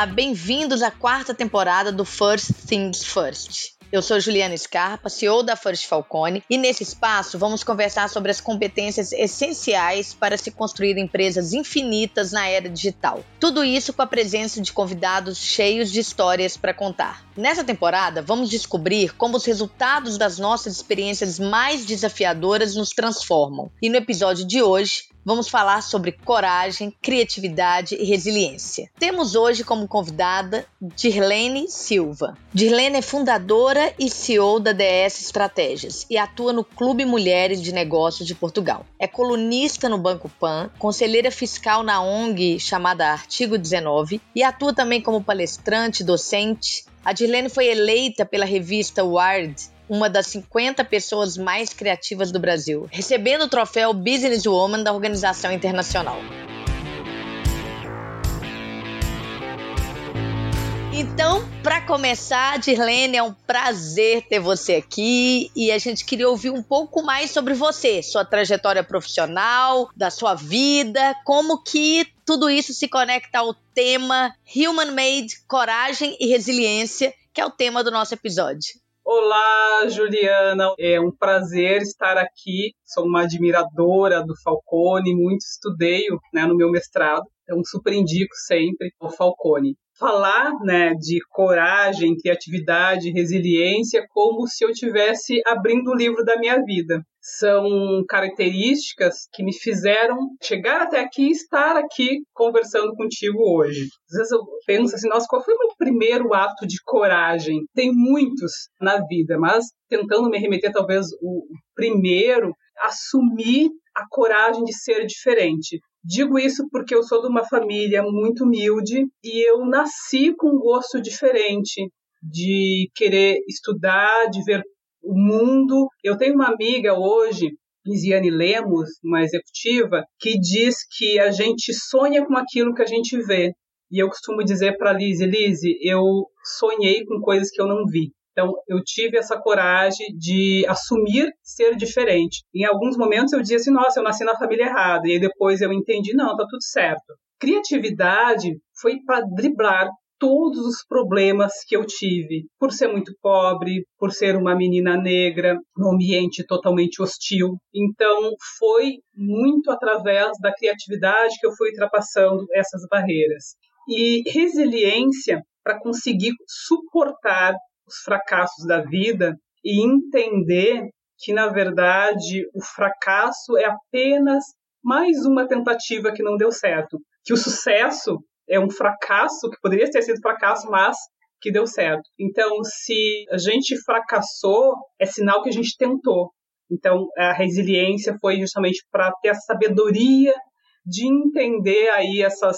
Olá, bem-vindos à quarta temporada do First Things First. Eu sou Juliana Scarpa, CEO da First Falcone, e nesse espaço vamos conversar sobre as competências essenciais para se construir empresas infinitas na era digital. Tudo isso com a presença de convidados cheios de histórias para contar. Nessa temporada, vamos descobrir como os resultados das nossas experiências mais desafiadoras nos transformam. E no episódio de hoje, vamos falar sobre coragem, criatividade e resiliência. Temos hoje como convidada Dirlene Silva. Dirlene é fundadora e CEO da DS Estratégias e atua no Clube Mulheres de Negócios de Portugal. É colunista no Banco Pan, conselheira fiscal na ONG chamada Artigo 19 e atua também como palestrante, docente. A Dirlene foi eleita pela revista Wired uma das 50 pessoas mais criativas do Brasil, recebendo o troféu Business Woman da organização internacional. Então, para começar, Dirlene, é um prazer ter você aqui e a gente queria ouvir um pouco mais sobre você, sua trajetória profissional, da sua vida, como que tudo isso se conecta ao tema Human Made, Coragem e Resiliência, que é o tema do nosso episódio. Olá, Juliana. É um prazer estar aqui. Sou uma admiradora do Falcone, muito estudei né, no meu mestrado. Então, super indico sempre o Falcone falar né, de coragem, criatividade, resiliência, como se eu tivesse abrindo o livro da minha vida. São características que me fizeram chegar até aqui e estar aqui conversando contigo hoje. Às vezes eu penso assim, nossa, qual foi o meu primeiro ato de coragem? Tem muitos na vida, mas tentando me remeter talvez o primeiro, assumir a coragem de ser diferente. Digo isso porque eu sou de uma família muito humilde e eu nasci com um gosto diferente de querer estudar, de ver o mundo. Eu tenho uma amiga hoje, Lisiane Lemos, uma executiva, que diz que a gente sonha com aquilo que a gente vê. E eu costumo dizer para Lise, Lise, eu sonhei com coisas que eu não vi. Então, eu tive essa coragem de assumir ser diferente. Em alguns momentos eu dizia assim, nossa, eu nasci na família errada. E depois eu entendi, não, tá tudo certo. Criatividade foi para driblar todos os problemas que eu tive, por ser muito pobre, por ser uma menina negra, num ambiente totalmente hostil. Então, foi muito através da criatividade que eu fui ultrapassando essas barreiras. E resiliência para conseguir suportar os fracassos da vida e entender que, na verdade, o fracasso é apenas mais uma tentativa que não deu certo. Que o sucesso é um fracasso, que poderia ter sido fracasso, mas que deu certo. Então, se a gente fracassou, é sinal que a gente tentou. Então, a resiliência foi justamente para ter a sabedoria de entender aí essas,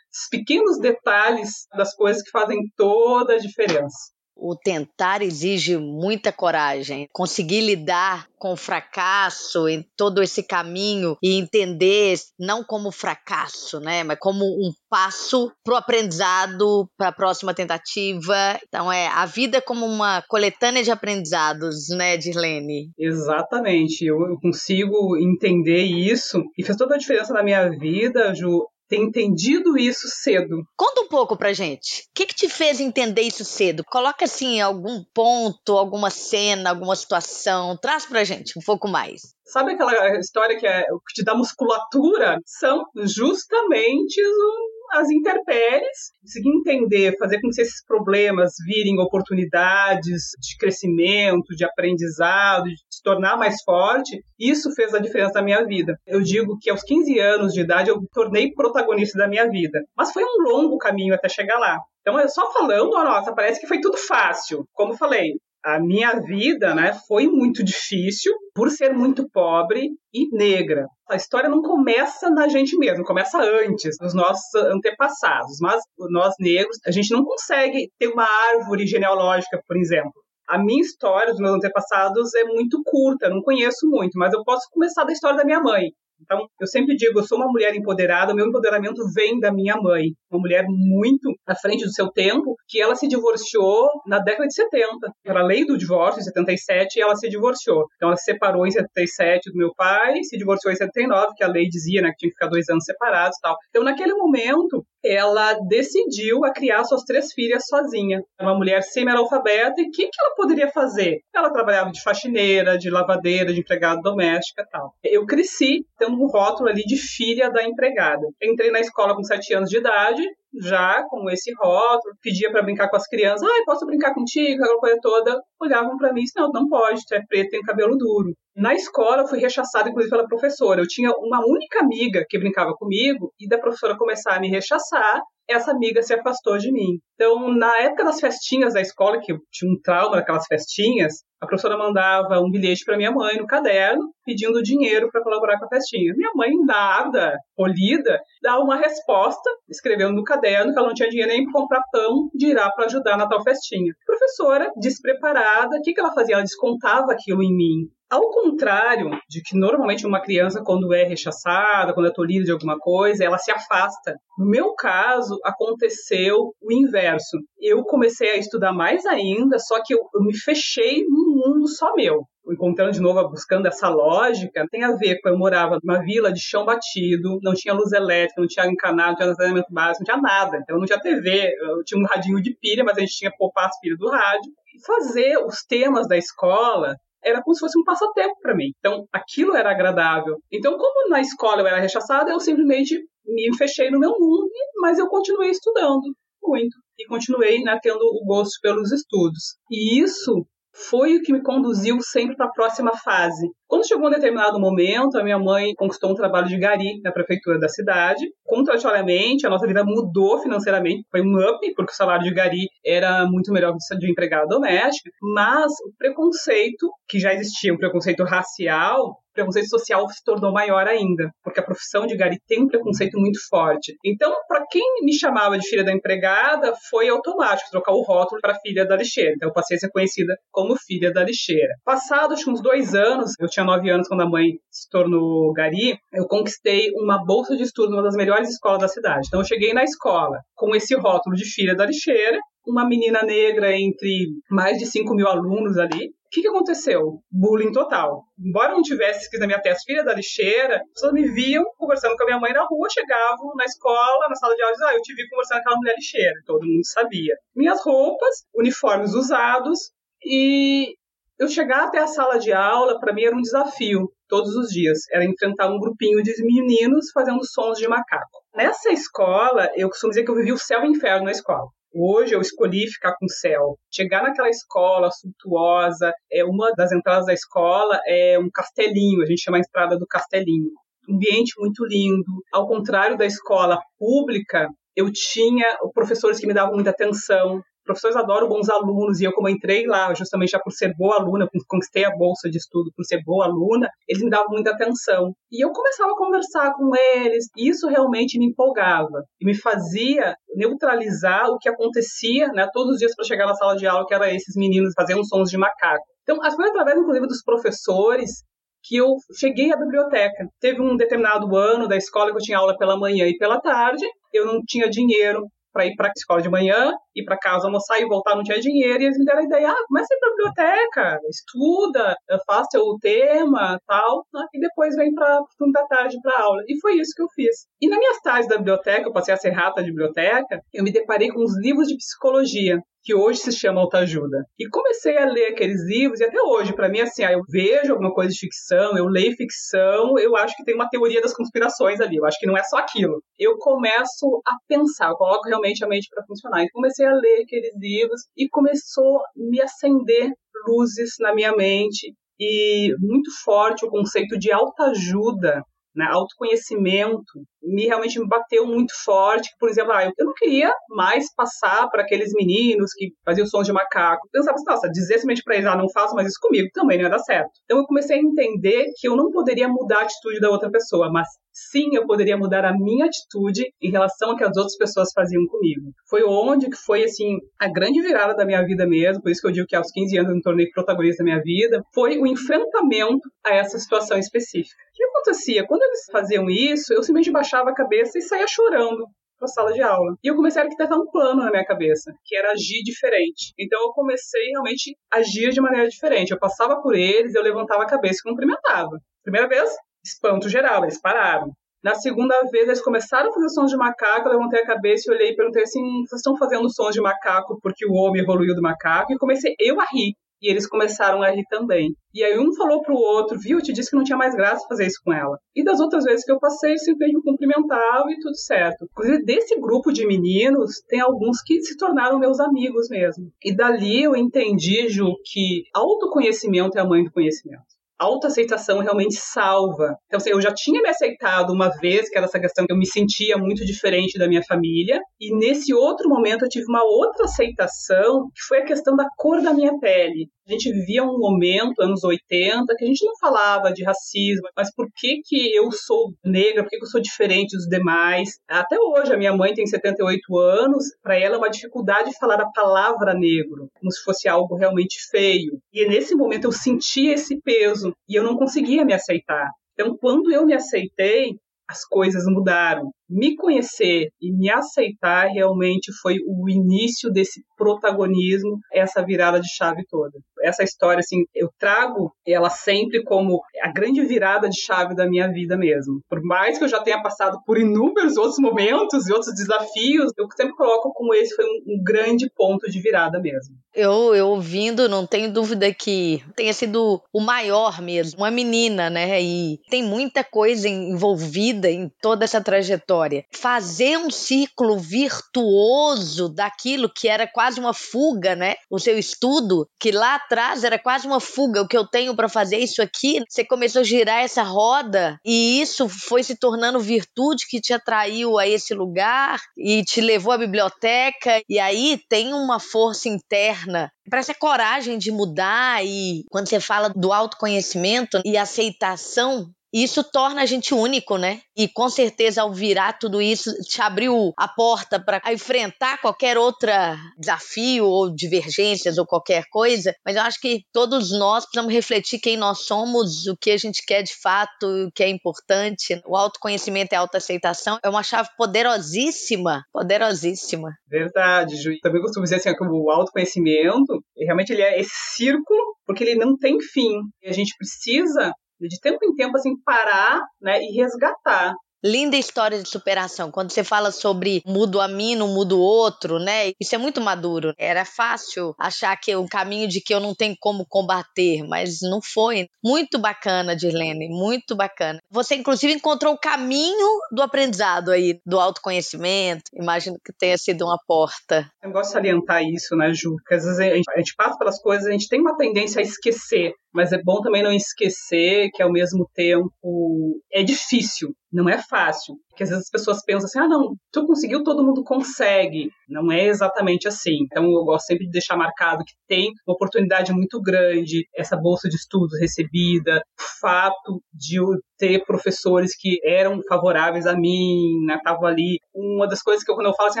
esses pequenos detalhes das coisas que fazem toda a diferença. O tentar exige muita coragem. Conseguir lidar com o fracasso em todo esse caminho e entender não como fracasso, né, mas como um passo para o aprendizado, para a próxima tentativa. Então é a vida como uma coletânea de aprendizados, né, Dirlene? Exatamente. Eu, eu consigo entender isso e fez toda a diferença na minha vida, Ju, ter entendido isso cedo. Conta um pouco pra gente. O que, que te fez entender isso cedo? Coloca assim algum ponto, alguma cena, alguma situação. Traz pra gente um pouco mais. Sabe aquela história que é o que te dá musculatura? São justamente os as intempéries, conseguir entender, fazer com que esses problemas virem oportunidades de crescimento, de aprendizado, de se tornar mais forte, isso fez a diferença na minha vida. Eu digo que aos 15 anos de idade eu tornei protagonista da minha vida, mas foi um longo caminho até chegar lá. Então, só falando, nossa, parece que foi tudo fácil. Como falei, a minha vida, né, foi muito difícil por ser muito pobre e negra. A história não começa na gente mesmo, começa antes, nos nossos antepassados. Mas nós negros, a gente não consegue ter uma árvore genealógica, por exemplo. A minha história dos meus antepassados é muito curta, não conheço muito, mas eu posso começar da história da minha mãe. Então, eu sempre digo, eu sou uma mulher empoderada, meu empoderamento vem da minha mãe, uma mulher muito à frente do seu tempo, que ela se divorciou na década de 70. Era lei do divórcio, em 77, e ela se divorciou. Então, ela se separou em 77 do meu pai, se divorciou em 79, que a lei dizia né, que tinha que ficar dois anos separados e tal. Então, naquele momento, ela decidiu a criar suas três filhas sozinha. Uma mulher semi-analfabeta, e o que, que ela poderia fazer? Ela trabalhava de faxineira, de lavadeira, de empregada doméstica tal. Eu cresci tendo um rótulo ali de filha da empregada. Entrei na escola com sete anos de idade, já com esse rótulo, pedia para brincar com as crianças, ai, posso brincar contigo, aquela coisa toda. Olhavam para mim e disseram, não, não pode, tu é preto, tem cabelo duro. Na escola, eu fui rechaçada, inclusive, pela professora. Eu tinha uma única amiga que brincava comigo, e da professora começar a me rechaçar, essa amiga se afastou de mim. Então, na época das festinhas da escola, que eu tinha um trauma daquelas festinhas, a professora mandava um bilhete para minha mãe no caderno, pedindo dinheiro para colaborar com a festinha. Minha mãe, nada, polida, dava uma resposta, escrevendo no caderno que ela não tinha dinheiro nem para comprar pão de irá para ajudar na tal festinha. A professora, despreparada, o que, que ela fazia? Ela descontava aquilo em mim. Ao contrário de que normalmente uma criança, quando é rechaçada, quando é tolhida de alguma coisa, ela se afasta. No meu caso, aconteceu o inverso. Eu comecei a estudar mais ainda, só que eu, eu me fechei num mundo só meu encontrando de novo, buscando essa lógica, tem a ver com eu morava numa vila de chão batido, não tinha luz elétrica, não tinha encanado, não tinha saneamento básico, não tinha nada. Então não tinha TV, eu tinha um radinho de pilha, mas a gente tinha que poupar as pilhas do rádio. E fazer os temas da escola era como se fosse um passatempo para mim. Então, aquilo era agradável. Então, como na escola eu era rechaçada, eu simplesmente me fechei no meu mundo, mas eu continuei estudando muito e continuei né, tendo o gosto pelos estudos. E isso foi o que me conduziu sempre para a próxima fase. Quando chegou um determinado momento, a minha mãe conquistou um trabalho de gari na prefeitura da cidade. Contratualmente, a nossa vida mudou financeiramente, foi um up, porque o salário de gari era muito melhor que o de empregada doméstica, mas o preconceito, que já existia, um preconceito racial, preconceito social se tornou maior ainda, porque a profissão de gari tem um preconceito muito forte. Então, para quem me chamava de filha da empregada, foi automático trocar o rótulo para filha da lixeira. Então, eu passei a ser conhecida como filha da lixeira. Passados uns dois anos, eu tinha nove anos quando a mãe se tornou gari, eu conquistei uma bolsa de estudo numa das melhores escolas da cidade. Então, eu cheguei na escola com esse rótulo de filha da lixeira, uma menina negra entre mais de 5 mil alunos ali, o que, que aconteceu? Bullying total. Embora não tivesse escrito na minha testa filha da lixeira, as pessoas me viam conversando com a minha mãe na rua, chegavam na escola, na sala de aula, e diziam, ah, eu te vi conversando com aquela mulher lixeira. Todo mundo sabia. Minhas roupas, uniformes usados, e eu chegar até a sala de aula, para mim, era um desafio todos os dias. Era enfrentar um grupinho de meninos fazendo sons de macaco. Nessa escola, eu costumo dizer que eu vivi o céu e o inferno na escola. Hoje eu escolhi ficar com o céu. Chegar naquela escola suntuosa, é uma das entradas da escola é um castelinho, a gente chama a entrada do castelinho. Um ambiente muito lindo. Ao contrário da escola pública, eu tinha professores que me davam muita atenção, professores adoram bons alunos, e eu, como entrei lá, justamente já por ser boa aluna, conquistei a bolsa de estudo por ser boa aluna, eles me davam muita atenção. E eu começava a conversar com eles, e isso realmente me empolgava, e me fazia neutralizar o que acontecia, né, todos os dias para chegar na sala de aula, que era esses meninos fazendo sons de macaco. Então, foi através, inclusive, dos professores que eu cheguei à biblioteca. Teve um determinado ano da escola que eu tinha aula pela manhã e pela tarde, eu não tinha dinheiro para ir para a escola de manhã, ir para casa almoçar e voltar, não tinha dinheiro, e eles me deram a ideia, ah, começa a ir para biblioteca, estuda, faz teu tema, tal, né? e depois vem para o turno da tarde para aula. E foi isso que eu fiz. E nas minhas tardes da biblioteca, eu passei a ser rata de biblioteca, eu me deparei com uns livros de psicologia que hoje se chama Autoajuda. E comecei a ler aqueles livros, e até hoje, para mim, assim, ah, eu vejo alguma coisa de ficção, eu leio ficção, eu acho que tem uma teoria das conspirações ali, eu acho que não é só aquilo. Eu começo a pensar, eu coloco realmente a mente para funcionar. E comecei a ler aqueles livros e começou a me acender luzes na minha mente e muito forte o conceito de autoajuda né, autoconhecimento, me realmente me bateu muito forte. Por exemplo, ah, eu não queria mais passar para aqueles meninos que faziam sons de macaco. Pensava assim, nossa, dizer simplesmente para eles, ah, não faço mais isso comigo, também não ia dar certo. Então eu comecei a entender que eu não poderia mudar a atitude da outra pessoa, mas sim, eu poderia mudar a minha atitude em relação ao que as outras pessoas faziam comigo. Foi onde que foi, assim, a grande virada da minha vida mesmo, por isso que eu digo que aos 15 anos eu me tornei protagonista da minha vida, foi o enfrentamento a essa situação específica. O que acontecia? Quando eles faziam isso, eu simplesmente baixava a cabeça e saía chorando para sala de aula. E eu comecei a arquitetar um plano na minha cabeça, que era agir diferente. Então eu comecei realmente a agir de maneira diferente. Eu passava por eles, eu levantava a cabeça e cumprimentava. Primeira vez, espanto geral, eles pararam. Na segunda vez, eles começaram a fazer sons de macaco, eu levantei a cabeça e olhei e perguntei assim: vocês estão fazendo sons de macaco porque o homem evoluiu do macaco? E comecei eu a rir. E eles começaram a rir também. E aí um falou pro outro, viu, eu te disse que não tinha mais graça fazer isso com ela. E das outras vezes que eu passei, simplesmente me cumprimentavam e tudo certo. Inclusive, desse grupo de meninos, tem alguns que se tornaram meus amigos mesmo. E dali eu entendi, Ju, que autoconhecimento é a mãe do conhecimento autoaceitação realmente salva. Então, assim, eu já tinha me aceitado uma vez, que era essa questão que eu me sentia muito diferente da minha família, e nesse outro momento eu tive uma outra aceitação, que foi a questão da cor da minha pele. A gente vivia um momento, anos 80, que a gente não falava de racismo, mas por que que eu sou negra, por que, que eu sou diferente dos demais? Até hoje, a minha mãe tem 78 anos, para ela é uma dificuldade falar a palavra negro, como se fosse algo realmente feio. E nesse momento eu senti esse peso e eu não conseguia me aceitar. Então, quando eu me aceitei, as coisas mudaram me conhecer e me aceitar realmente foi o início desse protagonismo, essa virada de chave toda. Essa história, assim, eu trago ela sempre como a grande virada de chave da minha vida mesmo. Por mais que eu já tenha passado por inúmeros outros momentos e outros desafios, eu sempre coloco como esse foi um, um grande ponto de virada mesmo. Eu, eu ouvindo, não tenho dúvida que tenha sido o maior mesmo, uma menina, né? E tem muita coisa envolvida em toda essa trajetória história. Fazer um ciclo virtuoso daquilo que era quase uma fuga, né? O seu estudo, que lá atrás era quase uma fuga. O que eu tenho para fazer isso aqui, você começou a girar essa roda e isso foi se tornando virtude que te atraiu a esse lugar e te levou à biblioteca. E aí tem uma força interna para essa coragem de mudar e quando você fala do autoconhecimento e aceitação isso torna a gente único, né? E com certeza, ao virar tudo isso, te abriu a porta para enfrentar qualquer outro desafio ou divergências ou qualquer coisa. Mas eu acho que todos nós precisamos refletir quem nós somos, o que a gente quer de fato, o que é importante. O autoconhecimento e a autoaceitação é uma chave poderosíssima, poderosíssima. Verdade, Ju. Também costumo dizer assim, que o autoconhecimento, realmente ele é esse círculo porque ele não tem fim. E a gente precisa de tempo em tempo, assim, parar né, e resgatar Linda história de superação. Quando você fala sobre mudo a mim, não mudo o outro, né? Isso é muito maduro. Era fácil achar que o caminho de que eu não tenho como combater, mas não foi. Muito bacana, Dirlene, muito bacana. Você, inclusive, encontrou o caminho do aprendizado aí, do autoconhecimento. Imagino que tenha sido uma porta. Eu gosto de salientar isso, né, Ju? Porque às vezes a gente, a gente passa pelas coisas, a gente tem uma tendência a esquecer mas é bom também não esquecer que ao mesmo tempo é difícil, não é fácil. Porque às vezes as pessoas pensam assim: ah, não, tu conseguiu, todo mundo consegue. Não é exatamente assim. Então eu gosto sempre de deixar marcado que tem uma oportunidade muito grande, essa bolsa de estudos recebida, o fato de eu ter professores que eram favoráveis a mim, né, estavam ali. Uma das coisas que eu, quando eu falo assim,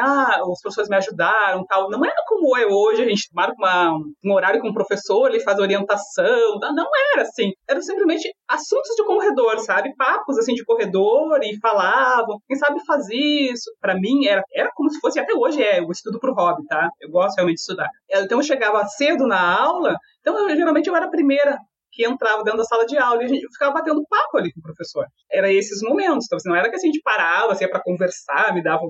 ah, os professores me ajudaram, tal, não era como é hoje, a gente marca uma, um horário com o professor, ele faz orientação, não era assim. Eram simplesmente assuntos de corredor, sabe? Papos assim de corredor e falavam, quem sabe faz isso. Para mim era, era como se fosse, até hoje é, eu estudo pro hobby, tá? Eu gosto realmente de estudar. Então eu chegava cedo na aula, então eu, geralmente eu era a primeira que entrava dentro da sala de aula e a gente ficava batendo papo ali com o professor. Era esses momentos, então assim, não era que assim, a gente parava assim, para conversar, me dava.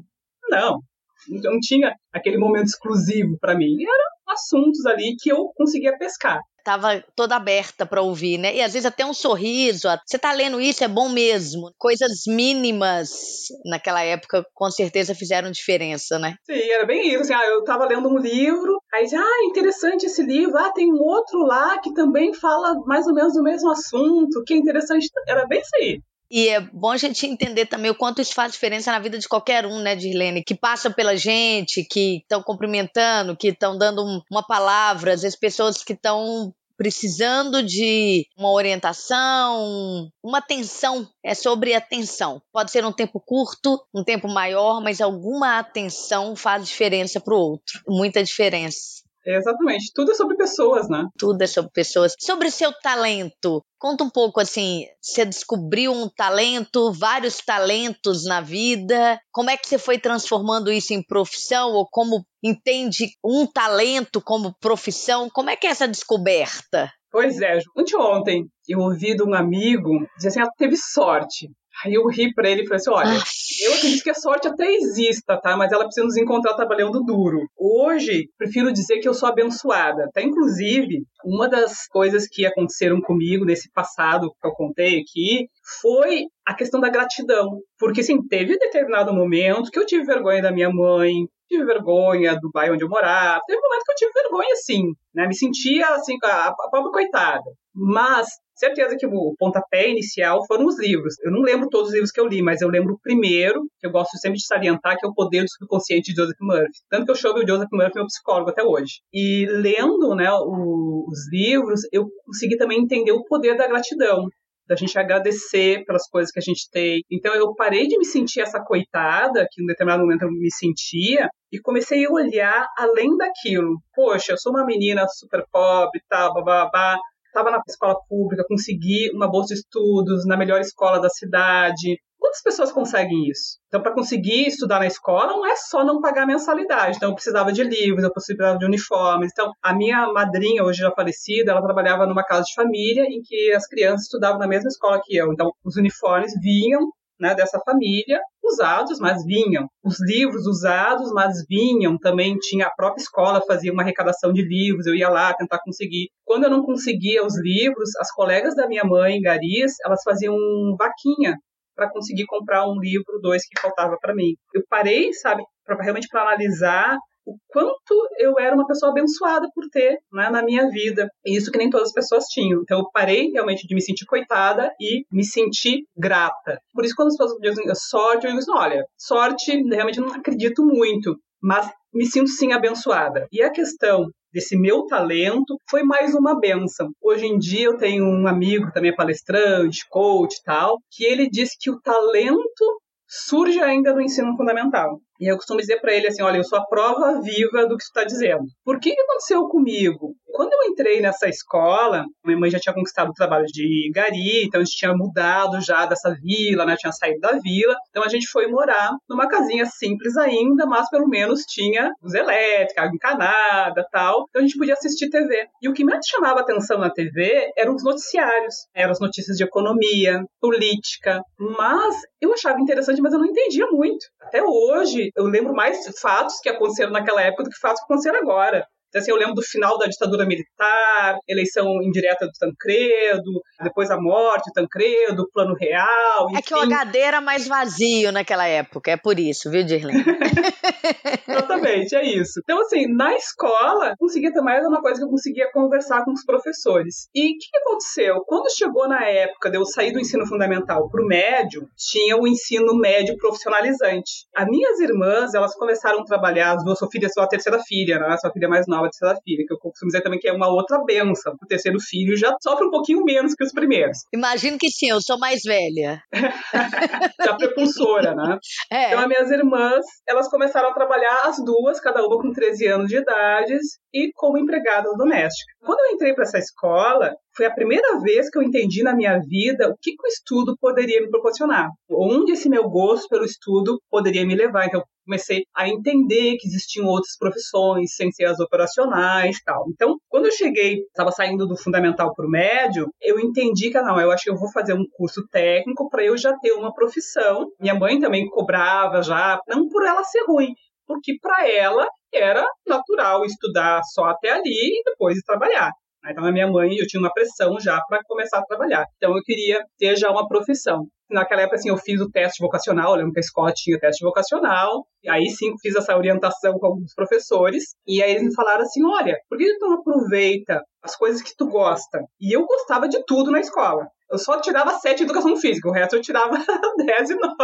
Não, não tinha aquele momento exclusivo para mim. Eram assuntos ali que eu conseguia pescar estava toda aberta para ouvir, né? E às vezes até um sorriso. Você tá lendo isso, é bom mesmo. Coisas mínimas naquela época com certeza fizeram diferença, né? Sim, era bem isso. Assim, ah, eu estava lendo um livro, aí ah, interessante esse livro. Ah, tem um outro lá que também fala mais ou menos do mesmo assunto, que é interessante. Era bem isso aí. E é bom a gente entender também o quanto isso faz diferença na vida de qualquer um, né, Dirlene? Que passa pela gente, que estão cumprimentando, que estão dando uma palavra, às vezes pessoas que estão precisando de uma orientação, uma atenção. É sobre atenção. Pode ser um tempo curto, um tempo maior, mas alguma atenção faz diferença para o outro. Muita diferença. Exatamente. Tudo é sobre pessoas, né? Tudo é sobre pessoas. Sobre seu talento. Conta um pouco assim, você descobriu um talento, vários talentos na vida. Como é que você foi transformando isso em profissão ou como entende um talento como profissão? Como é que é essa descoberta? Pois é, anteontem eu ouvi de um amigo dizer assim, ela teve sorte. Aí eu ri pra ele e falei assim: olha, eu acredito que a sorte até exista, tá? Mas ela precisa nos encontrar trabalhando duro. Hoje, prefiro dizer que eu sou abençoada. Até inclusive, uma das coisas que aconteceram comigo nesse passado que eu contei aqui foi a questão da gratidão. Porque, assim, teve determinado momento que eu tive vergonha da minha mãe, tive vergonha do bairro onde eu morava, teve um momento que eu tive vergonha, sim, né? Me sentia, assim, a, a pobre coitada. Mas certeza que o pontapé inicial foram os livros. Eu não lembro todos os livros que eu li, mas eu lembro o primeiro, que eu gosto sempre de salientar, que é O Poder do Subconsciente de Joseph Murphy. Tanto que eu chamo o Joseph Murphy meu psicólogo até hoje. E lendo né, o, os livros, eu consegui também entender o poder da gratidão da gente agradecer pelas coisas que a gente tem. Então eu parei de me sentir essa coitada, que em determinado momento eu me sentia, e comecei a olhar além daquilo. Poxa, eu sou uma menina super pobre, tal, babá, estava na escola pública, consegui uma bolsa de estudos na melhor escola da cidade. Quantas pessoas conseguem isso? Então, para conseguir estudar na escola, não é só não pagar mensalidade. Então, eu precisava de livros, eu precisava de uniformes. Então, a minha madrinha, hoje já falecida, ela trabalhava numa casa de família em que as crianças estudavam na mesma escola que eu. Então, os uniformes vinham né, dessa família, usados, mas vinham. Os livros usados, mas vinham. Também tinha a própria escola, fazia uma arrecadação de livros, eu ia lá tentar conseguir. Quando eu não conseguia os livros, as colegas da minha mãe, Garis, elas faziam vaquinha para conseguir comprar um livro, dois que faltava para mim. Eu parei, sabe, pra, realmente para analisar o quanto eu era uma pessoa abençoada por ter né, na minha vida. E isso que nem todas as pessoas tinham. Então eu parei realmente de me sentir coitada e me sentir grata. Por isso, quando as pessoas dizem sorte, eu digo assim: olha, sorte realmente não acredito muito, mas me sinto sim abençoada. E a questão desse meu talento foi mais uma benção. Hoje em dia eu tenho um amigo também é palestrante, coach e tal, que ele diz que o talento surge ainda no ensino fundamental. E eu costumo dizer para ele assim: olha, eu sou a prova viva do que tu está dizendo. Por que, aconteceu comigo? Quando eu entrei nessa escola, minha mãe já tinha conquistado o trabalho de gari, então a gente tinha mudado já dessa vila, né? Tinha saído da vila. Então a gente foi morar numa casinha simples ainda, mas pelo menos tinha luz elétrica, água encanada tal. Então a gente podia assistir TV. E o que mais chamava atenção na TV eram os noticiários. Eram as notícias de economia, política. Mas eu achava interessante, mas eu não entendia muito. Até hoje, eu lembro mais fatos que aconteceram naquela época do que fatos que aconteceram agora. Então, assim, eu lembro do final da ditadura militar, eleição indireta do Tancredo, depois a morte do Tancredo, plano real. Enfim. É que o HD era mais vazio naquela época, é por isso, viu, Dirlene? Exatamente, é isso. Então, assim, na escola, conseguia ter mais uma coisa que eu conseguia conversar com os professores. E o que, que, aconteceu? Quando chegou na época de eu sair do ensino fundamental para o médio, tinha o ensino médio profissionalizante. As minhas irmãs, elas começaram a trabalhar, as duas, sua filha, sua terceira filha, né? Sua filha mais nova, a terceira filha, que eu costumo dizer também que é uma outra benção. O terceiro filho já sofre um pouquinho menos que os primeiros. Imagino que sim, eu sou mais velha. já prepulsora, né? É. Então, as minhas irmãs, elas começaram a trabalhar as duas, cada uma com 13 anos de idade, e como empregadas domésticas. Quando eu entrei para essa escola, foi a primeira vez que eu entendi na minha vida o que, que, o estudo poderia me proporcionar, onde esse meu gosto pelo estudo poderia me levar. Então, comecei a entender que existiam outras profissões sem ser as operacionais tal. Então, quando eu cheguei, estava saindo do fundamental para o médio, eu entendi que, ah, não, eu acho que eu vou fazer um curso técnico para eu já ter uma profissão. Minha mãe também cobrava já, não por ela ser ruim, porque para ela era natural estudar só até ali e depois trabalhar. Então, a minha mãe, eu tinha uma pressão já para começar a trabalhar. Então, eu queria ter já uma profissão. Naquela época, assim, eu fiz o teste vocacional, eu lembro que a escola tinha teste vocacional, aí sim fiz essa orientação com alguns professores, e aí eles me falaram assim, olha, por que tu não aproveita as coisas que tu gosta? E eu gostava de tudo na escola. Eu só tirava 7 em educação física, o resto eu tirava 10 e 9.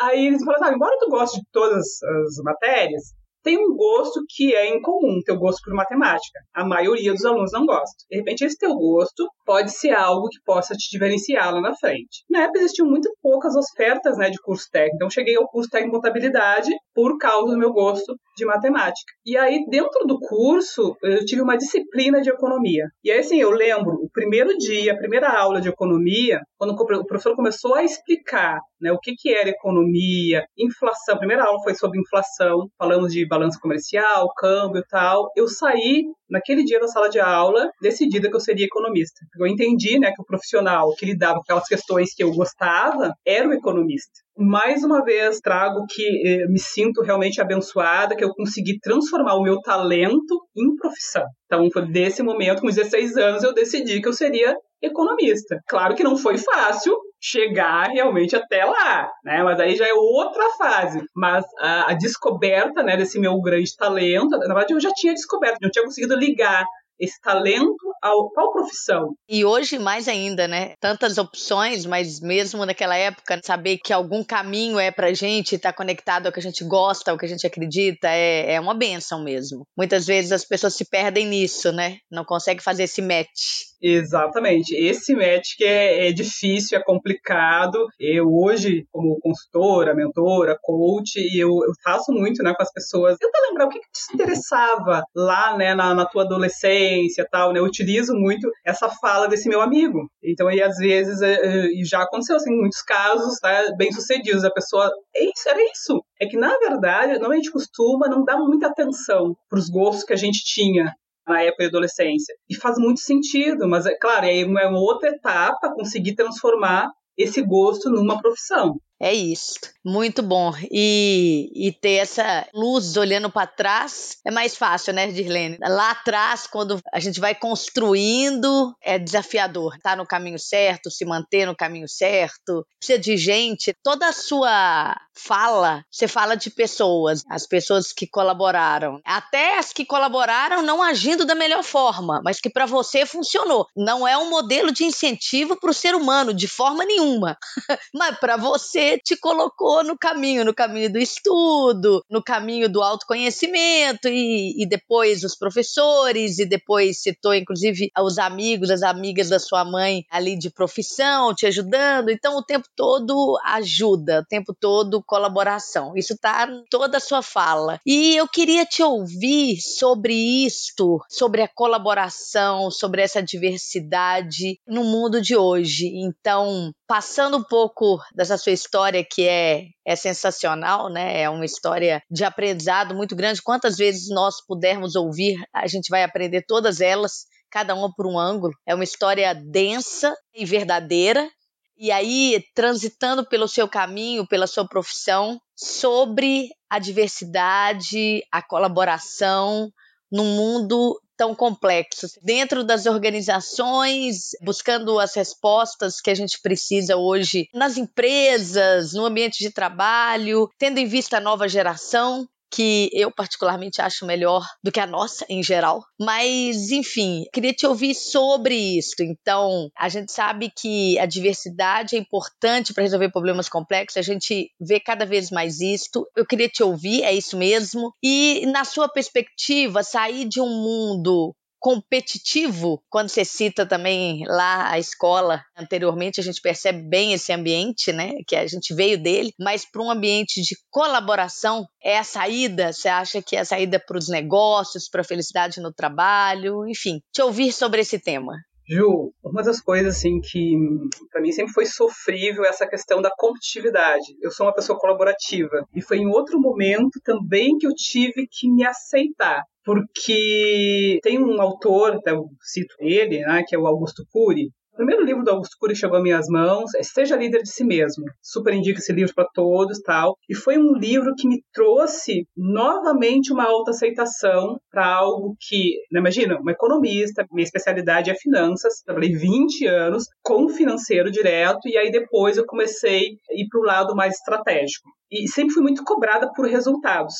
Aí eles falaram, ah, embora tu goste de todas as matérias, tem um gosto que é incomum, teu gosto por matemática. A maioria dos alunos não gosta. De repente, esse teu gosto pode ser algo que possa te diferenciar lá na frente. Na época, existiam muito poucas ofertas né, de curso técnico. Então, cheguei ao curso técnico de contabilidade por causa do meu gosto de matemática. E aí, dentro do curso, eu tive uma disciplina de economia. E aí, assim, eu lembro o primeiro dia, a primeira aula de economia, quando o professor começou a explicar né? O que, que era economia, inflação. A primeira aula foi sobre inflação, falamos de balança comercial, câmbio e tal. Eu saí naquele dia da sala de aula decidida que eu seria economista. Eu entendi, né, que o profissional que lidava com aquelas questões que eu gostava era o economista. Mais uma vez trago que eh, me sinto realmente abençoada, que eu consegui transformar o meu talento em profissão. Então, foi desse momento, com 16 anos, eu decidi que eu seria economista. Claro que não foi fácil chegar realmente até lá, né? Mas aí já é outra fase. Mas a, a descoberta, né, desse meu grande talento, na verdade eu já tinha descoberto, eu tinha conseguido ligar esse talento ao, qual profissão. E hoje mais ainda, né? Tantas opções, mas mesmo naquela época, saber que algum caminho é pra gente tá conectado ao que a gente gosta, ao que a gente acredita, é, é uma benção mesmo. Muitas vezes as pessoas se perdem nisso, né? Não conseguem fazer esse match. Exatamente. Esse match é, é difícil, é complicado. Eu hoje, como consultora, mentora, coach, eu, eu faço muito né, com as pessoas. Tenta lembrar o que, que te interessava lá né, na, na tua adolescência tal, né? Eu utilizo muito essa fala desse meu amigo. Então, aí, às vezes, é, é, já aconteceu assim, muitos casos, tá, bem sucedidos. A pessoa, é isso, era isso. É que, na verdade, não a gente costuma não dar muita atenção para os gostos que a gente tinha na época de adolescência. E faz muito sentido, mas é claro, é uma outra etapa conseguir transformar esse gosto numa profissão. É isso. Muito bom. E, e ter essa luz olhando para trás é mais fácil, né, Dirlene? Lá atrás, quando a gente vai construindo, é desafiador. Tá no caminho certo, se manter no caminho certo. Precisa de gente. Toda a sua fala, você fala de pessoas, as pessoas que colaboraram. Até as que colaboraram não agindo da melhor forma, mas que para você funcionou. Não é um modelo de incentivo para o ser humano, de forma nenhuma. mas para você te colocou no caminho, no caminho do estudo, no caminho do autoconhecimento, e, e depois os professores, e depois citou, inclusive, os amigos, as amigas da sua mãe ali de profissão, te ajudando. Então, o tempo todo ajuda, o tempo todo colaboração. Isso está em toda a sua fala. E eu queria te ouvir sobre isto, sobre a colaboração, sobre essa diversidade no mundo de hoje. Então, passando um pouco dessa sua história que é, é sensacional, né? É uma história de aprendizado muito grande. Quantas vezes nós pudermos ouvir, a gente vai aprender todas elas, cada uma por um ângulo. É uma história densa e verdadeira. E aí, transitando pelo seu caminho, pela sua profissão, sobre a diversidade, a colaboração num mundo tão complexos. Dentro das organizações, buscando as respostas que a gente precisa hoje nas empresas, no ambiente de trabalho, tendo em vista a nova geração, que eu particularmente acho melhor do que a nossa em geral. Mas, enfim, queria te ouvir sobre isso. Então, a gente sabe que a diversidade é importante para resolver problemas complexos, a gente vê cada vez mais isto. Eu queria te ouvir, é isso mesmo. E, na sua perspectiva, sair de um mundo competitivo, quando você cita também lá a escola, anteriormente a gente percebe bem esse ambiente, né, que a gente veio dele, mas para um ambiente de colaboração, é a saída, você acha que é a saída para os negócios, para a felicidade no trabalho, enfim, te ouvir sobre esse tema. Ju, uma das coisas assim que para mim sempre foi sofrível é essa questão da competitividade. Eu sou uma pessoa colaborativa e foi em outro momento também que eu tive que me aceitar porque tem um autor, eu cito ele, né, que é o Augusto Cury, o primeiro livro do Augusto Cury chegou às minhas mãos, é Seja Líder de Si Mesmo. Super indico esse livro para todos, tal. E foi um livro que me trouxe novamente uma autoaceitação para algo que, né, imagina, uma economista, minha especialidade é finanças, trabalhei 20 anos com financeiro direto e aí depois eu comecei a ir para o lado mais estratégico. E sempre fui muito cobrada por resultados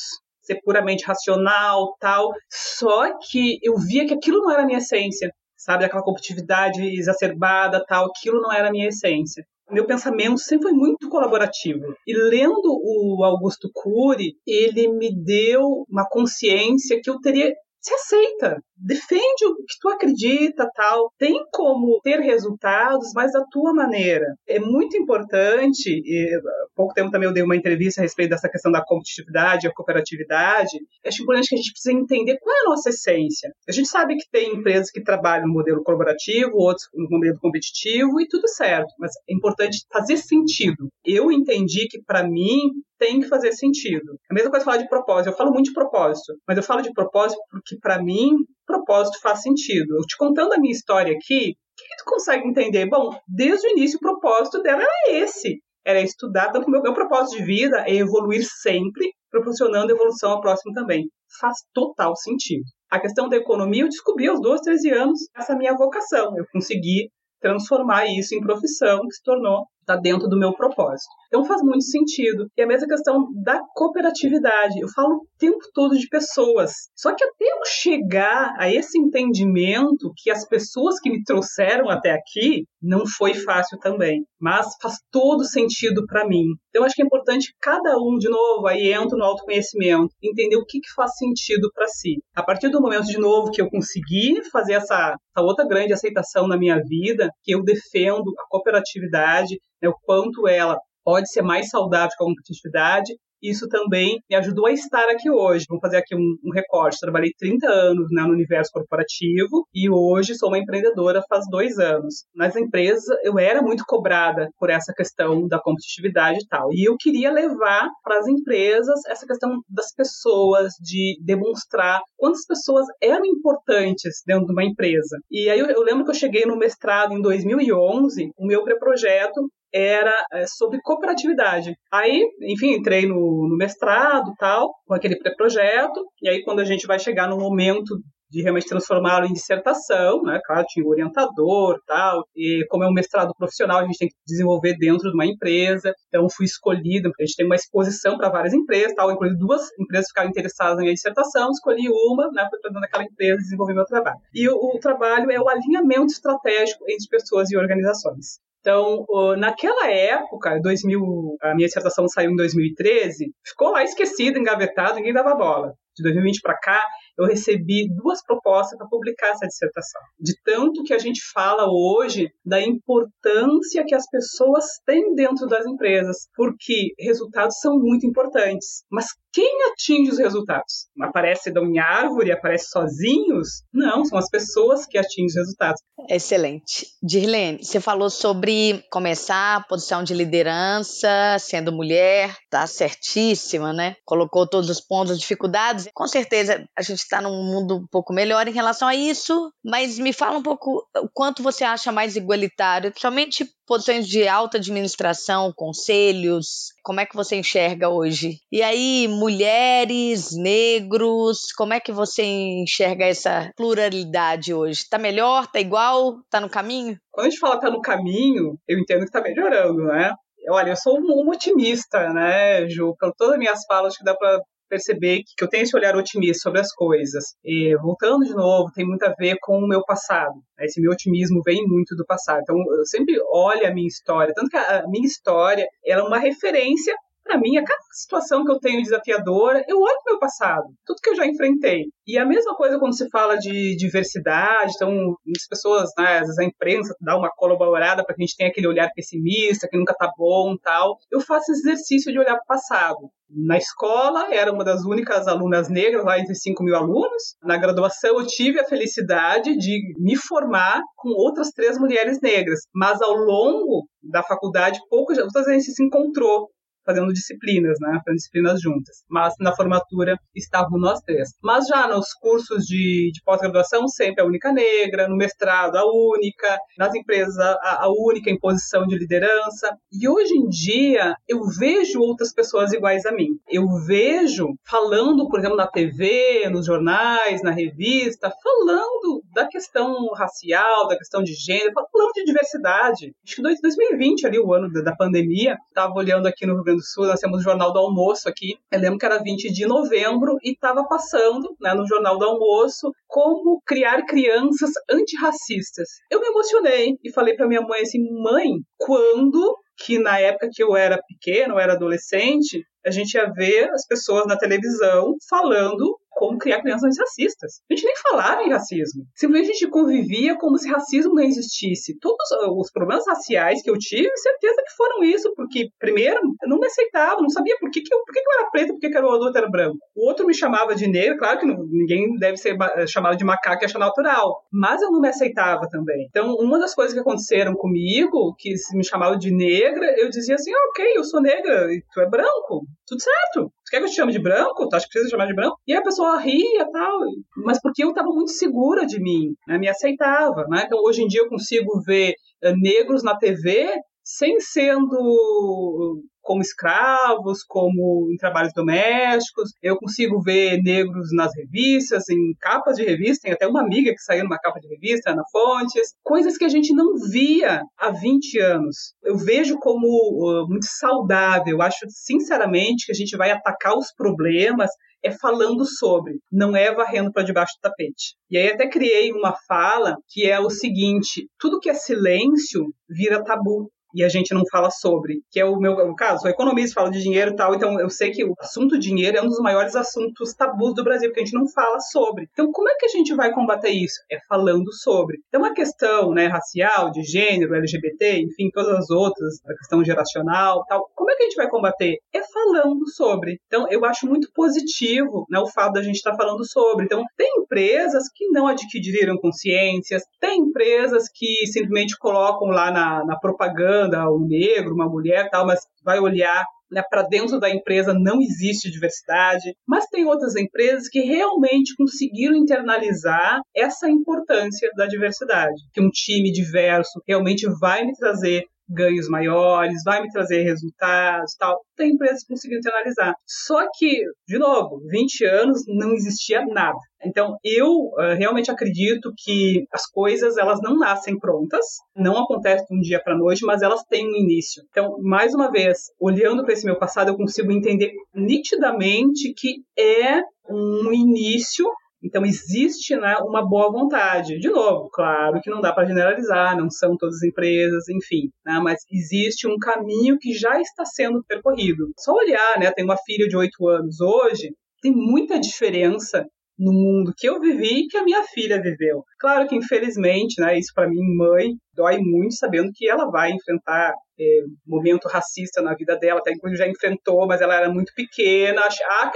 ser puramente racional, tal. Só que eu via que aquilo não era a minha essência sabe? Aquela competitividade exacerbada, tal, aquilo não era a minha essência. Meu pensamento sempre foi muito colaborativo. E lendo o Augusto Cury, ele me deu uma consciência que eu teria se aceita, defende o que tu acredita, tal. Tem como ter resultados, mas da tua maneira. É muito importante, e há pouco tempo também eu dei uma entrevista a respeito dessa questão da competitividade, a cooperatividade. Acho importante que a gente precisa entender qual é a nossa essência. A gente sabe que tem empresas que trabalham no modelo colaborativo, outros no modelo competitivo e tudo certo, mas é importante fazer sentido. Eu entendi que para mim tem que fazer sentido. A mesma coisa falar de propósito. Eu falo muito de propósito, mas eu falo de propósito porque, para mim, propósito faz sentido. Eu te contando a minha história aqui, o que, que, tu consegue entender? Bom, desde o início, o propósito dela era esse. Era estudar, tanto meu, meu propósito de vida é evoluir sempre, proporcionando evolução ao próximo também. Faz total sentido. A questão da economia, eu descobri aos 12, 13 anos essa minha vocação. Eu consegui transformar isso em profissão, que se tornou está dentro do meu propósito. Então faz muito sentido. E a mesma questão da cooperatividade. Eu falo o tempo todo de pessoas. Só que até eu chegar a esse entendimento que as pessoas que me trouxeram até aqui não foi fácil também, mas faz todo sentido para mim. Então acho que é importante cada um, de novo, aí entro no autoconhecimento, entender o que, que faz sentido para si. A partir do momento, de novo, que eu consegui fazer essa, essa outra grande aceitação na minha vida, que eu defendo a cooperatividade, né, o quanto ela pode ser mais saudável que a competitividade isso também me ajudou a estar aqui hoje. Vamos fazer aqui um, um recorte. Trabalhei 30 anos né, no universo corporativo e hoje sou uma empreendedora faz dois anos. Nas empresas, eu era muito cobrada por essa questão da competitividade e tal. E eu queria levar para as empresas essa questão das pessoas, de demonstrar quantas pessoas eram importantes dentro de uma empresa. E aí eu, eu lembro que eu cheguei no mestrado em 2011, o meu pré-projeto era é, sobre cooperatividade. Aí, enfim, entrei no, no mestrado tal, com aquele pré-projeto, e aí quando a gente vai chegar no momento de realmente transformá-lo em dissertação, né? Claro, tinha o orientador, tal, e como é um mestrado profissional, a gente tem que desenvolver dentro de uma empresa. Então, fui escolhida, a gente tem uma exposição para várias empresas, tal, inclusive duas empresas ficaram interessadas na minha dissertação, escolhi uma, né? Fui para aquela empresa desenvolver meu trabalho. E o, o trabalho é o alinhamento estratégico entre pessoas e organizações. Então, naquela época, 2000, a minha dissertação saiu em 2013, ficou lá esquecida, engavetada, ninguém dava bola. De 2020 para cá, eu recebi duas propostas para publicar essa dissertação. De tanto que a gente fala hoje da importância que as pessoas têm dentro das empresas, porque resultados são muito importantes. Mas quem atinge os resultados? Aparece em árvore, aparece sozinhos? Não, são as pessoas que atingem os resultados. Excelente. Dirlene, você falou sobre começar a posição de liderança, sendo mulher, tá certíssima, né? Colocou todos os pontos, dificuldades. Com certeza a gente está num mundo um pouco melhor em relação a isso, mas me fala um pouco o quanto você acha mais igualitário, principalmente posições de alta administração, conselhos, como é que você enxerga hoje? E aí, mulheres, negros, como é que você enxerga essa pluralidade hoje? Tá melhor? Tá igual? Tá no caminho? Quando a gente fala tá no caminho, eu entendo que tá melhorando, né? Olha, eu sou um otimista, né, Ju? Por todas as minhas falas, que dá para perceber que eu tenho esse olhar otimista sobre as coisas. E, voltando de novo, tem muito a ver com o meu passado. Esse meu otimismo vem muito do passado. Então, eu sempre olho a minha história, tanto que a minha história ela é uma referência para mim, a cada situação que eu tenho desafiadora, eu olho para o meu passado, tudo que eu já enfrentei. E a mesma coisa quando se fala de diversidade, então, muitas pessoas, né, às vezes a imprensa dá uma colaborada para que a gente tenha aquele olhar pessimista, que nunca tá bom tal. Eu faço esse exercício de olhar para o passado. Na escola, era uma das únicas alunas negras, lá entre 5 mil alunos. Na graduação, eu tive a felicidade de me formar com outras três mulheres negras. Mas ao longo da faculdade, poucas vezes se encontrou fazendo disciplinas, né? Fazendo disciplinas juntas. Mas na formatura estavam nós três. Mas já nos cursos de, de pós-graduação, sempre a única negra, no mestrado, a única, nas empresas, a, a única em posição de liderança. E hoje em dia, eu vejo outras pessoas iguais a mim. Eu vejo falando, por exemplo, na TV, nos jornais, na revista, falando da questão racial, da questão de gênero, falando de diversidade. Acho que 2020, ali, o ano da pandemia, estava olhando aqui no Rio Grande nós temos o Jornal do Almoço aqui. Eu lembro que era 20 de novembro e estava passando né, no Jornal do Almoço como criar crianças antirracistas. Eu me emocionei e falei para minha mãe assim: mãe, quando que na época que eu era pequeno, eu era adolescente, a gente ia ver as pessoas na televisão falando como criar crianças antirracistas. A gente nem falava em racismo. Simplesmente a gente convivia como se racismo não existisse. Todos os problemas raciais que eu tive, certeza que foram isso, porque, primeiro, eu não me aceitava, não sabia por que, que, eu, por que, que eu era preto, por que, que era o outro era branco. O outro me chamava de negro, claro que não, ninguém deve ser chamado de macaco e achar natural, mas eu não me aceitava também. Então, uma das coisas que aconteceram comigo, que me chamavam de negra, eu dizia assim, ah, ok, eu sou negra e tu é branco, tudo certo. Tu quer que eu te chame de branco? Tu acha que precisa chamar de branco? E a pessoa ria e tal. Mas porque eu estava muito segura de mim, né? me aceitava. Né? Então, hoje em dia, eu consigo ver uh, negros na TV sem sendo como escravos, como em trabalhos domésticos. Eu consigo ver negros nas revistas, em capas de revista. Tem até uma amiga que saiu numa capa de revista, Ana Fontes. Coisas que a gente não via há 20 anos. Eu vejo como uh, muito saudável. Eu acho, sinceramente, que a gente vai atacar os problemas é falando sobre, não é varrendo para debaixo do tapete. E aí até criei uma fala que é o seguinte: tudo que é silêncio vira tabu e a gente não fala sobre, que é o meu caso. Sou economista, falo de dinheiro e tal, então eu sei que o assunto dinheiro é um dos maiores assuntos tabus do Brasil, porque a gente não fala sobre. Então, como é que a gente vai combater isso? É falando sobre. Então, a questão né, racial, de gênero, LGBT, enfim, todas as outras, a questão geracional tal, como é que a gente vai combater? É falando sobre. Então, eu acho muito positivo né, o fato da gente estar tá falando sobre. Então, tem empresas que não adquiriram consciências, tem empresas que simplesmente colocam lá na, na propaganda um negro, uma mulher, tal, mas vai olhar né, para dentro da empresa não existe diversidade, mas tem outras empresas que realmente conseguiram internalizar essa importância da diversidade, que um time diverso realmente vai me trazer ganhos maiores, vai me trazer resultados tal. Tem empresas que conseguiram internalizar. Só que, de novo, 20 anos não existia nada. Então, eu uh, realmente acredito que as coisas elas não nascem prontas, não acontecem de um dia para noite, mas elas têm um início. Então, mais uma vez, olhando para esse meu passado, eu consigo entender nitidamente que é um início então existe né, uma boa vontade. De novo, claro que não dá para generalizar, não são todas as empresas, enfim, né, mas existe um caminho que já está sendo percorrido. Só olhar, né, tem uma filha de 8 anos hoje, tem muita diferença no mundo que eu vivi e que a minha filha viveu. Claro que infelizmente, né, isso para mim mãe dói muito sabendo que ela vai enfrentar é, momento racista na vida dela, até inclusive já enfrentou, mas ela era muito pequena.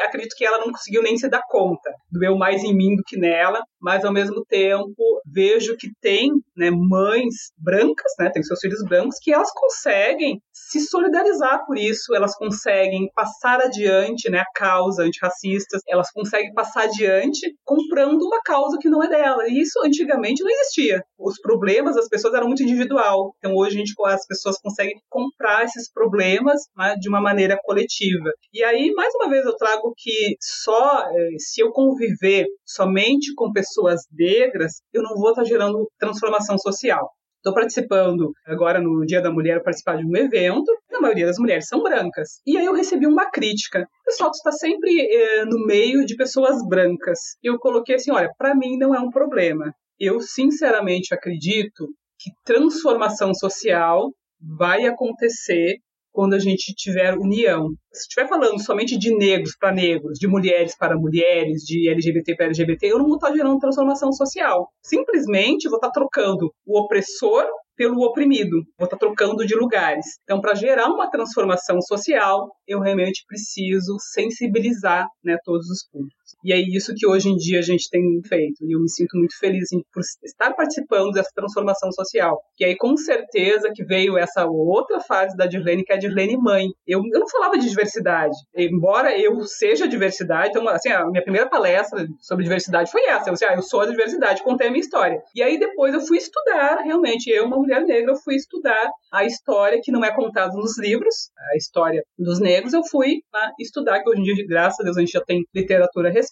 Acredito que ela não conseguiu nem se dar conta. Doeu mais em mim do que nela, mas ao mesmo tempo vejo que tem né, mães brancas, né, tem seus filhos brancos, que elas conseguem se solidarizar por isso, elas conseguem passar adiante né, a causa antirracista, elas conseguem passar adiante comprando uma causa que não é dela. E isso antigamente não existia. Os problemas das pessoas eram muito individual. Então hoje a gente, as pessoas conseguem comprar esses problemas né, de uma maneira coletiva. E aí, mais uma vez, eu trago que só eh, se eu conviver somente com pessoas negras, eu não vou estar gerando transformação social. Estou participando agora no Dia da Mulher, participar de um evento, e a maioria das mulheres são brancas. E aí eu recebi uma crítica. O pessoal está sempre eh, no meio de pessoas brancas. Eu coloquei assim: olha, para mim não é um problema. Eu sinceramente acredito que transformação social vai acontecer quando a gente tiver união. Se estiver falando somente de negros para negros, de mulheres para mulheres, de LGBT para LGBT, eu não vou estar gerando transformação social. Simplesmente vou estar trocando o opressor pelo oprimido, vou estar trocando de lugares. Então, para gerar uma transformação social, eu realmente preciso sensibilizar né, todos os públicos. E é isso que hoje em dia a gente tem feito. E eu me sinto muito feliz assim, por estar participando dessa transformação social. E aí, com certeza, que veio essa outra fase da Dirlene, que é a Dirlene mãe. Eu, eu não falava de diversidade. Embora eu seja diversidade, então, assim, a minha primeira palestra sobre diversidade foi essa. Eu, assim, ah, eu sou a diversidade, contei a minha história. E aí, depois, eu fui estudar, realmente, eu, uma mulher negra, eu fui estudar a história que não é contada nos livros, a história dos negros. Eu fui né, estudar, que hoje em dia, graças a Deus, a gente já tem literatura respeito,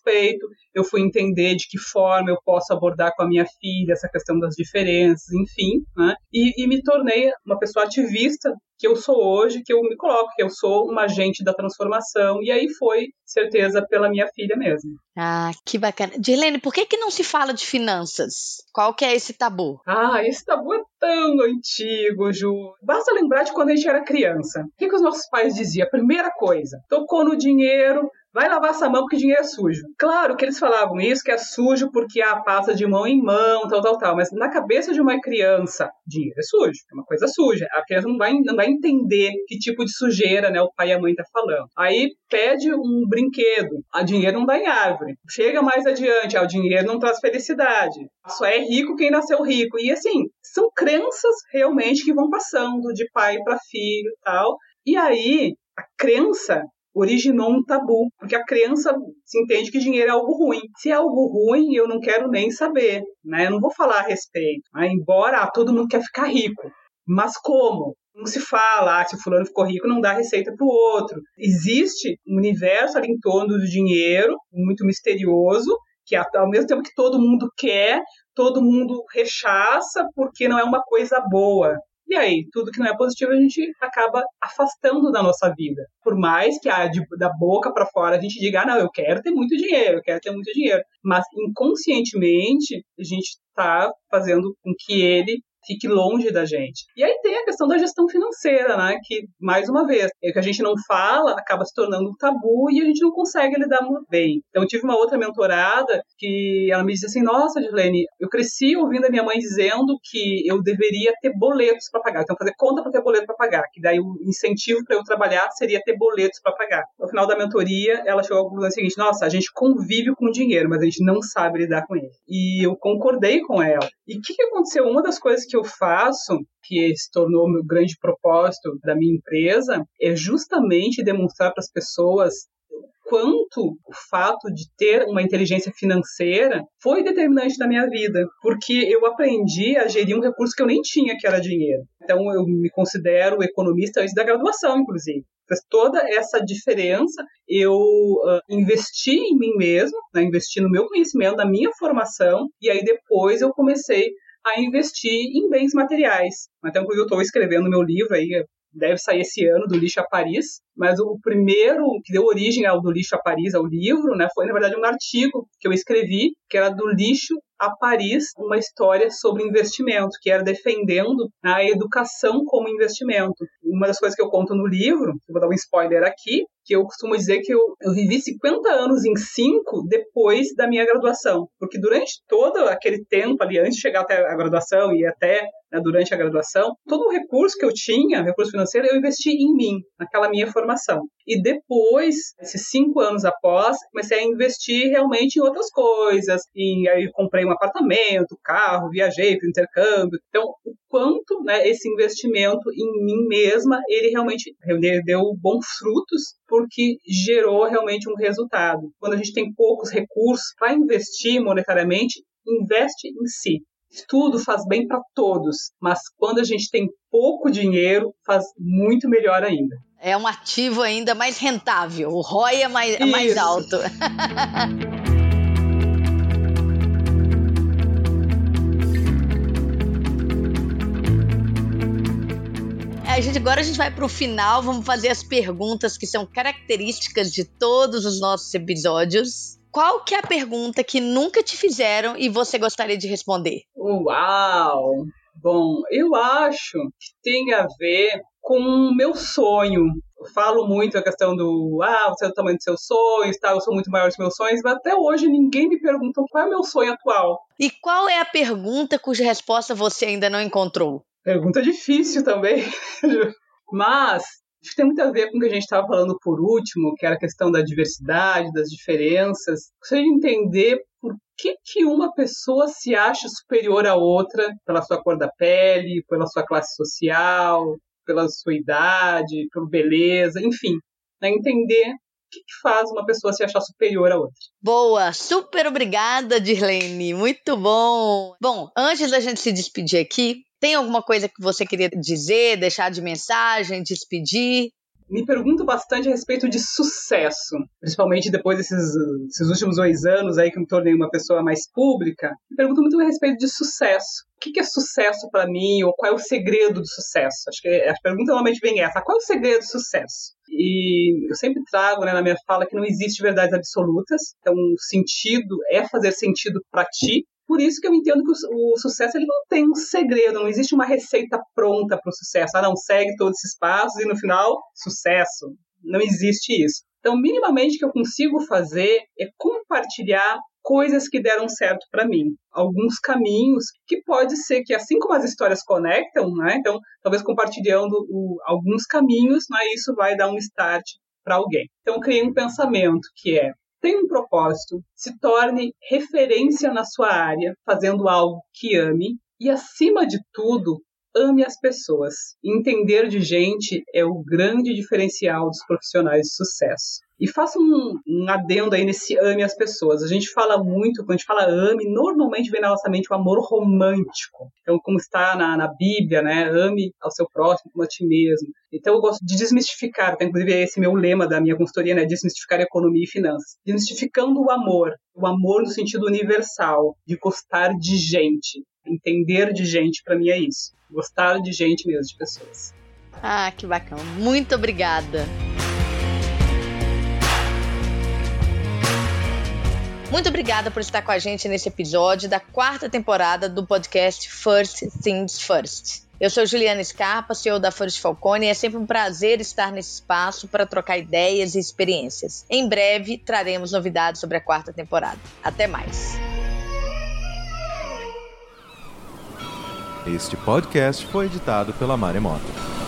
eu fui entender de que forma eu posso abordar com a minha filha essa questão das diferenças, enfim, né? e, e me tornei uma pessoa ativista que eu sou hoje, que eu me coloco, que eu sou uma agente da transformação. E aí foi certeza pela minha filha mesmo. Ah, que bacana. Dirlene, por que, que não se fala de finanças? Qual que é esse tabu? Ah, esse tabu é tão antigo, Ju. Basta lembrar de quando a gente era criança. O que, que os nossos pais diziam? Primeira coisa, tocou no dinheiro, vai lavar essa mão porque dinheiro é sujo. Claro que eles falavam isso, que é sujo porque a passa de mão em mão, tal, tal, tal. Mas na cabeça de uma criança, dinheiro é sujo, é uma coisa suja. A criança não vai, não vai entender que tipo de sujeira né, o pai e a mãe tá falando. Aí pede um brinquedo, a dinheiro não dá em árvore. Chega mais adiante, ah, o dinheiro não traz felicidade. Só é rico quem nasceu rico. E assim, são crenças realmente que vão passando de pai para filho tal. E aí, a crença originou um tabu, porque a criança se entende que dinheiro é algo ruim. Se é algo ruim, eu não quero nem saber, né? Eu não vou falar a respeito. Né? Embora ah, todo mundo quer ficar rico, mas como? Não se fala, ah, se o fulano ficou rico, não dá receita para o outro. Existe um universo ali em torno do dinheiro, muito misterioso, que ao mesmo tempo que todo mundo quer, todo mundo rechaça porque não é uma coisa boa. E aí, tudo que não é positivo a gente acaba afastando da nossa vida. Por mais que a, de, da boca para fora a gente diga, ah, não, eu quero ter muito dinheiro, eu quero ter muito dinheiro. Mas inconscientemente a gente está fazendo com que ele fique longe da gente. E aí tem a questão da gestão financeira, né? Que, mais uma vez, é que a gente não fala, acaba se tornando um tabu e a gente não consegue lidar muito bem. Então, eu tive uma outra mentorada que ela me disse assim: Nossa, Dilene, eu cresci ouvindo a minha mãe dizendo que eu deveria ter boletos para pagar. Então, fazer conta para ter boleto para pagar. Que daí o incentivo para eu trabalhar seria ter boletos para pagar. No final da mentoria, ela chegou à conclusão seguinte: Nossa, a gente convive com dinheiro, mas a gente não sabe lidar com ele. E eu concordei com ela. E o que, que aconteceu? Uma das coisas que eu faço, que se tornou meu grande propósito da minha empresa, é justamente demonstrar para as pessoas quanto o fato de ter uma inteligência financeira foi determinante na minha vida, porque eu aprendi a gerir um recurso que eu nem tinha, que era dinheiro. Então eu me considero economista antes da graduação, inclusive. Toda essa diferença. Eu uh, investi em mim mesmo, né, investi no meu conhecimento, na minha formação, e aí depois eu comecei a investir em bens materiais. Então, quando eu estou escrevendo meu livro aí, deve sair esse ano, do lixo a Paris, mas o primeiro que deu origem ao do lixo a Paris, ao livro, né, foi na verdade um artigo que eu escrevi, que era do lixo a Paris, uma história sobre investimento, que era defendendo a educação como investimento. Uma das coisas que eu conto no livro, vou dar um spoiler aqui, que eu costumo dizer que eu, eu vivi 50 anos em 5 depois da minha graduação. Porque durante todo aquele tempo ali, antes de chegar até a graduação e até né, durante a graduação, todo o recurso que eu tinha, recurso financeiro, eu investi em mim, naquela minha formação. E depois, esses cinco anos após, comecei a investir realmente em outras coisas. E aí comprei um apartamento, carro, viajei, fiz intercâmbio. Então, o quanto né, esse investimento em mim mesma, ele realmente deu bons frutos, porque gerou realmente um resultado. Quando a gente tem poucos recursos para investir monetariamente, investe em si. Tudo faz bem para todos, mas quando a gente tem pouco dinheiro, faz muito melhor ainda. É um ativo ainda mais rentável, o ROI é mais, é mais alto. a gente, agora a gente vai para o final, vamos fazer as perguntas que são características de todos os nossos episódios. Qual que é a pergunta que nunca te fizeram e você gostaria de responder? Uau! Bom, eu acho que tem a ver com o meu sonho. Eu falo muito a questão do, ah, você é o tamanho dos seus sonhos, tá? eu sou muito maior dos meus sonhos, mas até hoje ninguém me perguntou qual é o meu sonho atual. E qual é a pergunta cuja resposta você ainda não encontrou? Pergunta difícil também. Mas que tem muito a ver com o que a gente estava falando por último, que era a questão da diversidade, das diferenças. Gostaria de entender por que, que uma pessoa se acha superior à outra pela sua cor da pele, pela sua classe social, pela sua idade, por beleza, enfim. Né? Entender o que, que, faz uma pessoa se achar superior a outra. Boa, super obrigada, Dirlene, muito bom. Bom, antes da gente se despedir aqui, tem alguma coisa que você queria dizer, deixar de mensagem, despedir? me pergunto bastante a respeito de sucesso, principalmente depois desses, desses últimos dois anos aí que me tornei uma pessoa mais pública. Me pergunto muito a respeito de sucesso. O que é sucesso para mim, ou qual é o segredo do sucesso? Acho que a pergunta normalmente vem essa: qual é o segredo do sucesso? E eu sempre trago né, na minha fala que não existe verdades absolutas, então o sentido é fazer sentido para ti, por isso que eu entendo que o, o, sucesso ele não tem um segredo, não existe uma receita pronta para o sucesso. Ah, não, segue todos esses passos e no final, sucesso. Não existe isso. Então, minimamente que eu consigo fazer é compartilhar coisas que deram certo para mim, alguns caminhos que pode ser que assim como as histórias conectam, né? Então, talvez compartilhando o, alguns caminhos, né, isso vai dar um start para alguém. Então, eu criei um pensamento que é tem um propósito, se torne referência na sua área, fazendo algo que ame e, acima de tudo, ame as pessoas. Entender de gente é o grande diferencial dos profissionais de sucesso. E faça um, um, adendo aí nesse ame as pessoas. A gente fala muito, quando a gente fala ame, normalmente vem na nossa mente o amor romântico. Então, como está na, na Bíblia, né? Ame ao seu próximo como a ti mesmo. Então, eu gosto de desmistificar, até inclusive é esse meu lema da minha consultoria, né? Desmistificar economia e finanças. Desmistificando o amor. O amor no sentido universal, de gostar de gente. Entender de gente, para mim, é isso. Gostar de gente mesmo, de pessoas. Ah, que bacana. Muito obrigada. Muito obrigada por estar com a gente nesse episódio da quarta temporada do podcast First Things First. Eu sou Juliana Scarpa, CEO da First Falcone, e é sempre um prazer estar nesse espaço para trocar ideias e experiências. Em breve traremos novidades sobre a quarta temporada. Até mais. Este podcast foi editado pela Maremoto.